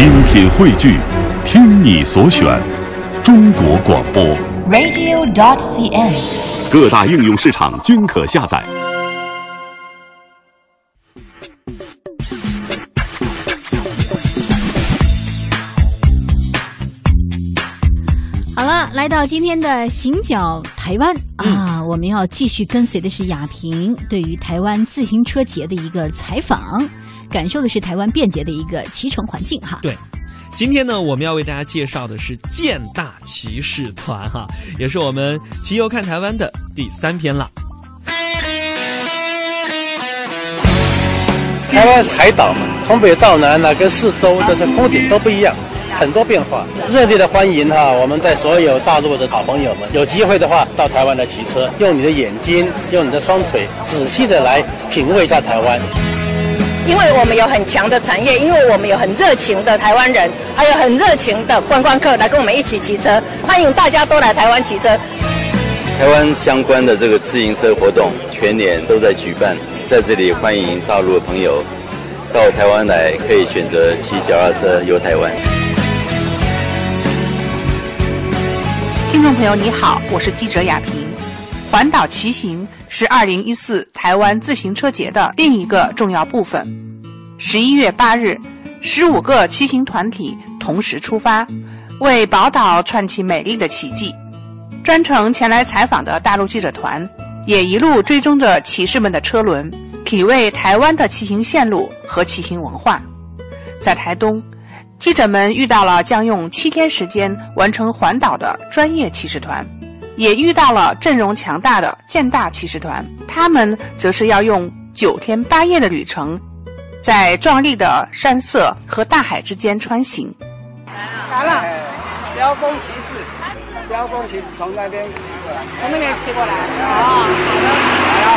精品汇聚，听你所选，中国广播。radio.dot.cn，。各大应用市场均可下载。好了，来到今天的行脚台湾、啊，我们要继续跟随的是亚平对于台湾自行车节的一个采访，感受的是台湾便捷的一个骑乘环境哈。对。今天呢，我们要为大家介绍的是健大骑士团哈，也是我们骑游看台湾的第三篇了。台湾是海岛嘛，从北到南呢、跟四周的这风景都不一样，很多变化。热烈的欢迎哈，我们在所有大陆的好朋友们，有机会的话到台湾来骑车，用你的眼睛，用你的双腿，仔细的来品味一下台湾。因为我们有很强的产业，因为我们有很热情的台湾人，还有很热情的观光客来跟我们一起骑车，欢迎大家都来台湾骑车。台湾相关的这个自行车活动全年都在举办，在这里欢迎大陆的朋友到台湾来，可以选择骑脚踏车游台湾。听众朋友你好，我是记者雅萍。环岛骑行是2014台湾自行车节的另一个重要部分。11月8日，15个骑行团体同时出发，为宝岛串起美丽的奇迹。专程前来采访的大陆记者团，也一路追踪着骑士们的车轮，体味台湾的骑行线路和骑行文化。在台东，记者们遇到了将用七天时间完成环岛的专业骑士团。也遇到了阵容强大的建大骑士团，他们则是要用九天八夜的旅程，在壮丽的山色和大海之间穿行。来了，飙风骑士，飙风骑士从那边骑过来，从那边骑过来。哦，好的，来了，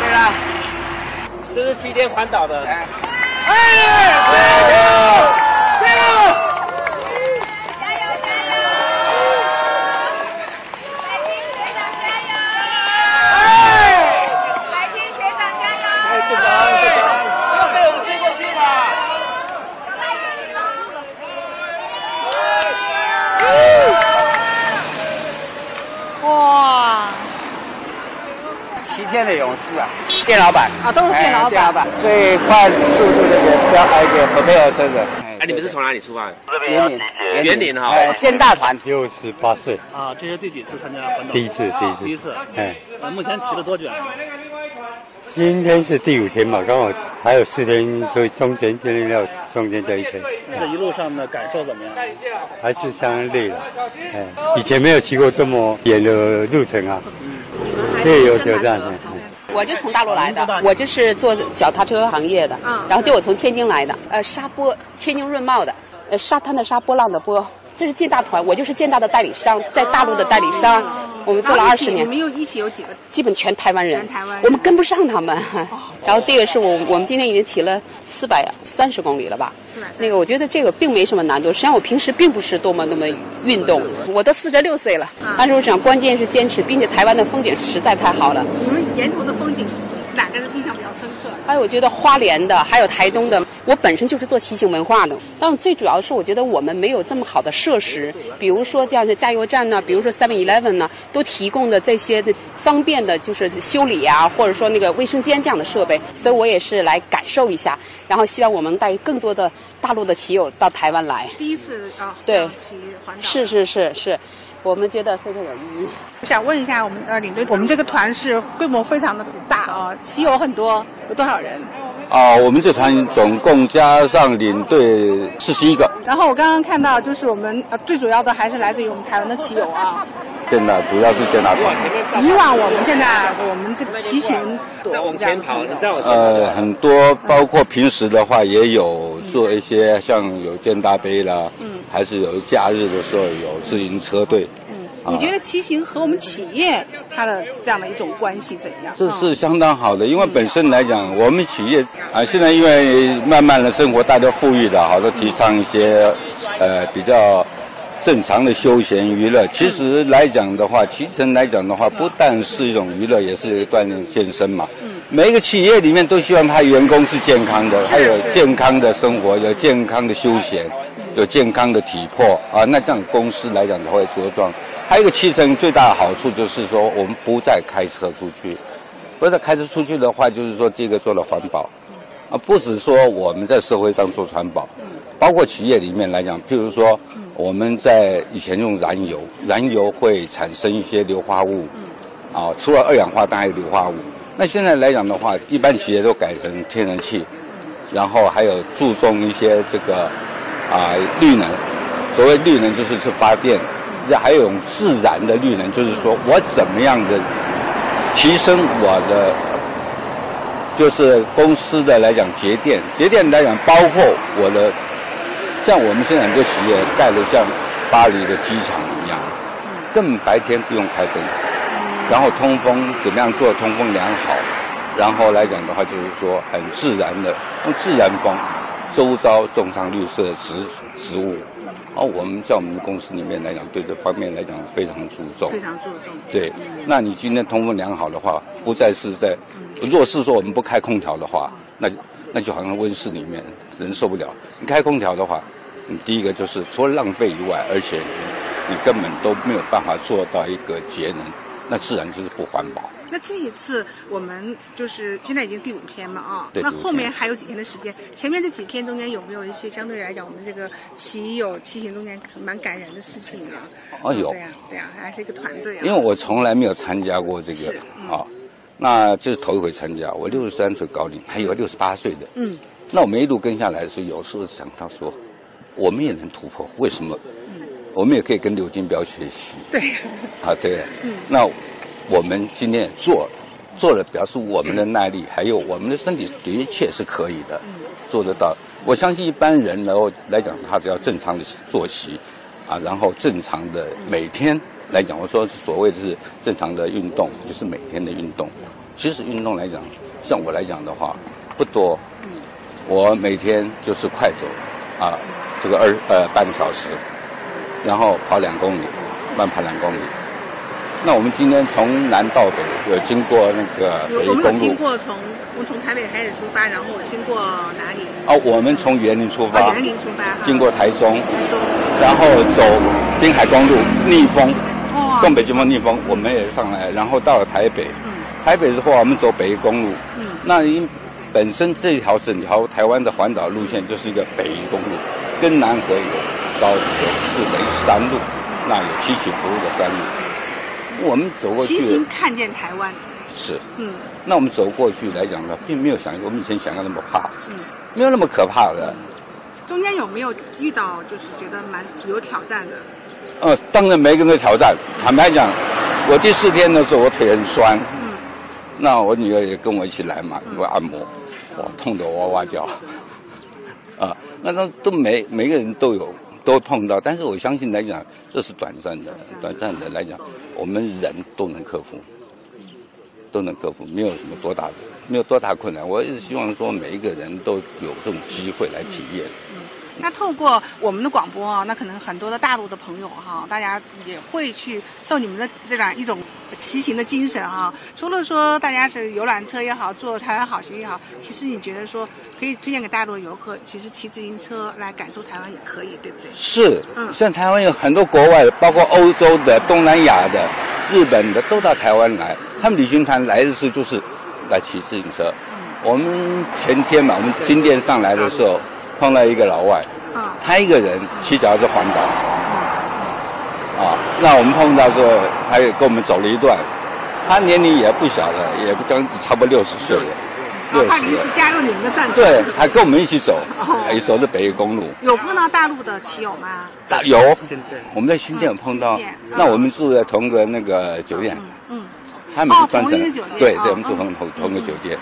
对了，这是七天环岛的。哎，加油！加油！哇！七天的勇士啊，店老板啊，都是店老板。店老板最快速度那个标一个河北尔车子。哎，你们是从哪里出发的？园林，园林哈。哎，建大团。六十八岁啊，这是第几次参加环岛？第一次，第一次，第一次。哎，呃，目前骑了多久？今天是第五天嘛，刚好还有四天，所以中间今天要中间这一天。这一路上的感受怎么样？还是相当累了，哎，以前没有骑过这么远的路程啊，略有挑战。我就从大陆来的，我就是做脚踏车行业的，然后就我从天津来的，呃，沙波，天津润茂的，呃，沙滩的沙，波浪的波，这是建大团，我就是建大的代理商，在大陆的代理商，我们做了二十年。你们又一起有几个？基本全台湾人，全台湾人我们跟不上他们。然后这个是我我们今天已经骑了四百三十公里了吧？那个我觉得这个并没什么难度，实际上我平时并不是多么多么运动，我都四十六岁了，但是我想关键是坚持，并且台湾的风景实在太好了。你们沿途的风景，哪个印象比较深刻？还有我觉得花莲的，还有台东的，我本身就是做骑行文化的，但最主要是我觉得我们没有这么好的设施，比如说这样的加油站呢，比如说 Seven Eleven 呢，都提供的这些的方便的，就是修理啊，或者说那个卫生间这样的设备，所以我也是来感受一下，然后希望我们带更多的大陆的骑友到台湾来。第一次啊，对，骑环岛是是是是，我们觉得非常有意义。我想问一下我们的领队，我们这个团是规模非常的大啊，骑友很多，有多少人？啊，我们这团总共加上领队四十一个。然后我刚刚看到，就是我们呃最主要的还是来自于我们台湾的骑友啊。真的主要是建大团。以往我们现在我们这个骑行再往前跑，你再往前呃，很多包括平时的话也有做一些像有建大杯啦，嗯，还是有假日的时候有自行车队。你觉得骑行和我们企业它的这样的一种关系怎样？这是相当好的，因为本身来讲，我们企业啊，现在因为慢慢的生活大家富裕了，好多提倡一些呃比较正常的休闲娱乐。其实来讲的话，骑乘来讲的话，不但是一种娱乐，也是锻炼健身嘛。每一个企业里面都希望他员工是健康的，还有健康的生活，有健康的休闲，有健康的体魄啊。那这样公司来讲才会，茁壮。还有一个汽车最大的好处就是说，我们不再开车出去，不再开车出去的话，就是说第一个做了环保，啊，不止说我们在社会上做环保，包括企业里面来讲，譬如说我们在以前用燃油，燃油会产生一些硫化物，啊，除了二氧化碳还有硫化物。那现在来讲的话，一般企业都改成天然气，然后还有注重一些这个啊绿能。所谓绿能就是是发电，还有一种自然的绿能，就是说我怎么样的提升我的，就是公司的来讲节电，节电来讲包括我的，像我们现在很多企业盖的像巴黎的机场一样，根本白天不用开灯。然后通风怎么样做通风良好，然后来讲的话就是说很自然的用自然风，周遭种上绿色植植物，哦，我们在我们公司里面来讲对这方面来讲非常注重，非常注重。对，那你今天通风良好的话，不再是在，如果是说我们不开空调的话，那那就好像温室里面人受不了。你开空调的话，你第一个就是除了浪费以外，而且你根本都没有办法做到一个节能。那自然就是不环保。那这一次我们就是现在已经第五天嘛啊，那后面还有几天的时间？前面这几天中间有没有一些相对来讲，我们这个骑友骑行中间蛮感人的事情啊？哦，有。对呀，对呀，还是一个团队啊。因为我从来没有参加过这个啊，那这是头一回参加。我六十三岁高龄，还有六十八岁的。嗯。那我们一路跟下来的时候，有时候想到说，我们也能突破，为什么？我们也可以跟刘金彪学习。对。啊，对。嗯。那我们今天也做，做了表示我们的耐力，还有我们的身体的确是可以的，做得到。我相信一般人然后来讲，他只要正常的作息，啊，然后正常的每天来讲，我说所谓的是正常的运动，就是每天的运动。其实运动来讲，像我来讲的话，不多。我每天就是快走，啊，这个二呃半个小时。然后跑两公里，慢跑两公里。那我们今天从南到北，有经过那个北公路。我们经过从我们从台北开始出发，然后经过哪里？哦，我们从园林出发。园林出发。经过台中。然后走滨海公路逆风，东北季风逆风，我们也上来，然后到了台北。嗯。台北之后，我们走北公路。嗯。那因本身这条整条台湾的环岛路线就是一个北宜公路，跟南回有。高有四等于山路，那有七起服务的山路，我们走过去。骑行看见台湾。是。嗯。那我们走过去来讲呢，并没有想我们以前想象那么怕。嗯。没有那么可怕的。中间有没有遇到就是觉得蛮有挑战的？呃，当然每个人都挑战。坦白讲，我第四天的时候我腿很酸。嗯。那我女儿也跟我一起来嘛，给我按摩，哇，痛得哇哇叫。啊，那都都每每个人都有。都碰到，但是我相信来讲，这是短暂的，短暂的来讲，我们人都能克服，都能克服，没有什么多大的，没有多大困难。我一直希望说，每一个人都有这种机会来体验。那透过我们的广播啊，那可能很多的大陆的朋友哈，大家也会去受你们的这样一种骑行的精神啊。除了说大家是游览车也好，坐台湾好行也好，其实你觉得说可以推荐给大陆游客，其实骑自行车来感受台湾也可以，对不对？是，嗯，像台湾有很多国外的，包括欧洲的、东南亚的、日本的，都到台湾来。他们旅行团来的时候就是来骑自行车。我们前天嘛，我们新店上来的时候。碰到一个老外，他一个人骑脚踏车环岛，啊，那我们碰到之后，他也跟我们走了一段，他年龄也不小了，也不将差不多六十岁了，六十。他临时加入你们的战队，对，还跟我们一起走，也走的北宜公路。有碰到大陆的骑友吗？大有，我们在新店碰到，那我们住在同个那个酒店。嗯。他们是专程，对对，我们住同同同个酒店，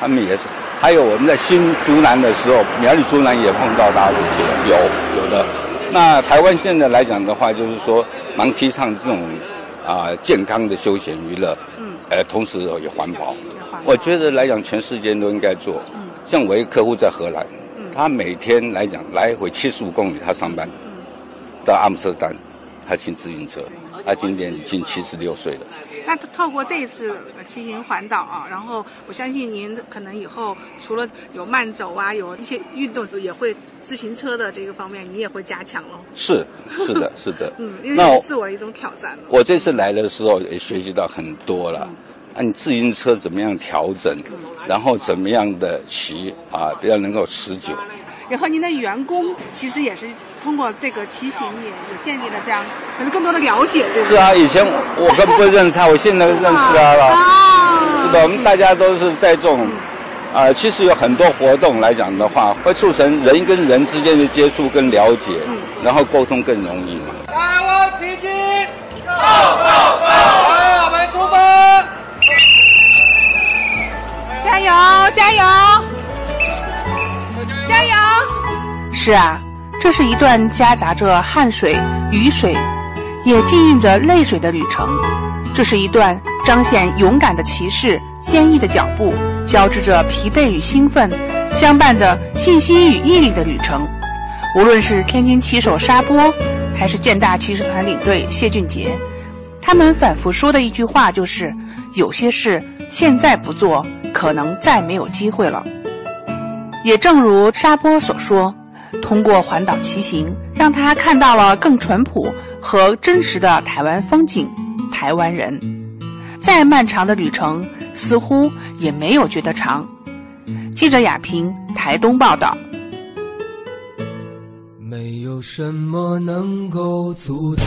他们也是。还有我们在新竹南的时候，苗栗竹南也碰到大陆企有有的。那台湾现在来讲的话，就是说蛮提倡这种啊健康的休闲娱乐，嗯，呃，同时也环保。我觉得来讲，全世界都应该做。嗯，像我一个客户在荷兰，他每天来讲来回七十五公里，他上班，到阿姆斯特丹，他骑自行车，他今年已经七十六岁了。那透过这一次骑行环岛啊，然后我相信您可能以后除了有慢走啊，有一些运动，也会自行车的这个方面，你也会加强喽。是是的，是的。嗯，因为是自我的一种挑战。我这次来的时候也学习到很多了。按自行车怎么样调整，然后怎么样的骑啊，比较能够持久。然后您的员工其实也是通过这个骑行也也建立了这样可能更多的了解，对不对？是啊，以前我根本不认识他，我现在认识他了。啊，是的，我们大家都是在这种啊，其实有很多活动来讲的话，会促成人跟人之间的接触跟了解，然后沟通更容易嘛。大王起进，走走走，来，我们出发。加油！加油！加油！是啊，这是一段夹杂着汗水、雨水，也浸润着泪水的旅程。这是一段彰显勇敢的骑士、坚毅的脚步，交织着疲惫与兴奋，相伴着信心与毅力的旅程。无论是天津骑手沙波，还是建大骑士团领队谢俊杰，他们反复说的一句话就是：有些事现在不做。可能再没有机会了。也正如沙波所说，通过环岛骑行，让他看到了更淳朴和真实的台湾风景、台湾人。再漫长的旅程，似乎也没有觉得长。记者雅萍台东报道。没有什么能够阻挡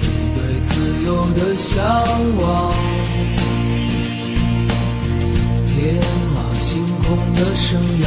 你对自由的向往。天马行空的生涯，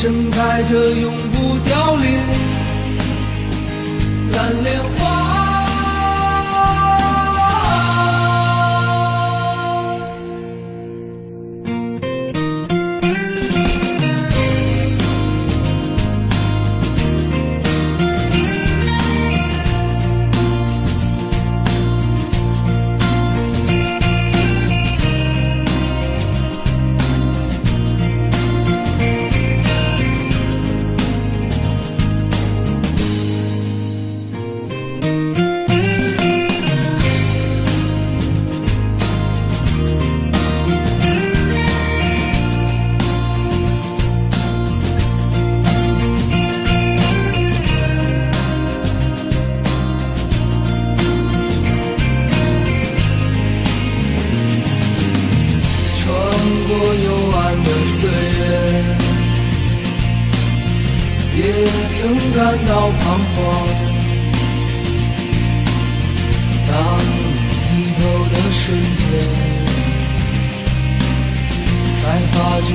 盛开着永不凋零蓝莲花。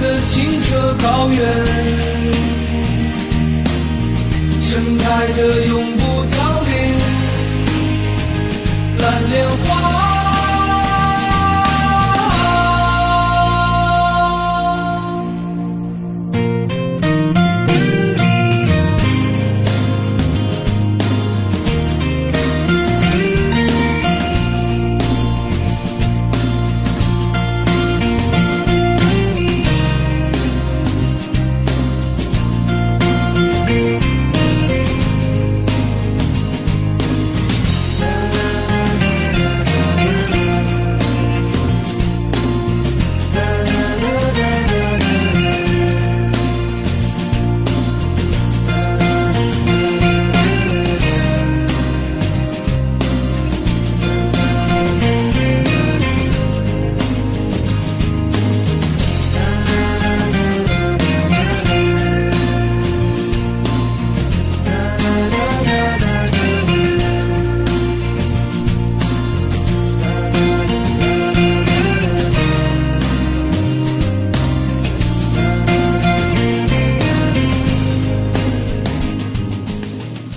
的清澈高原，盛开着永不凋零蓝莲花。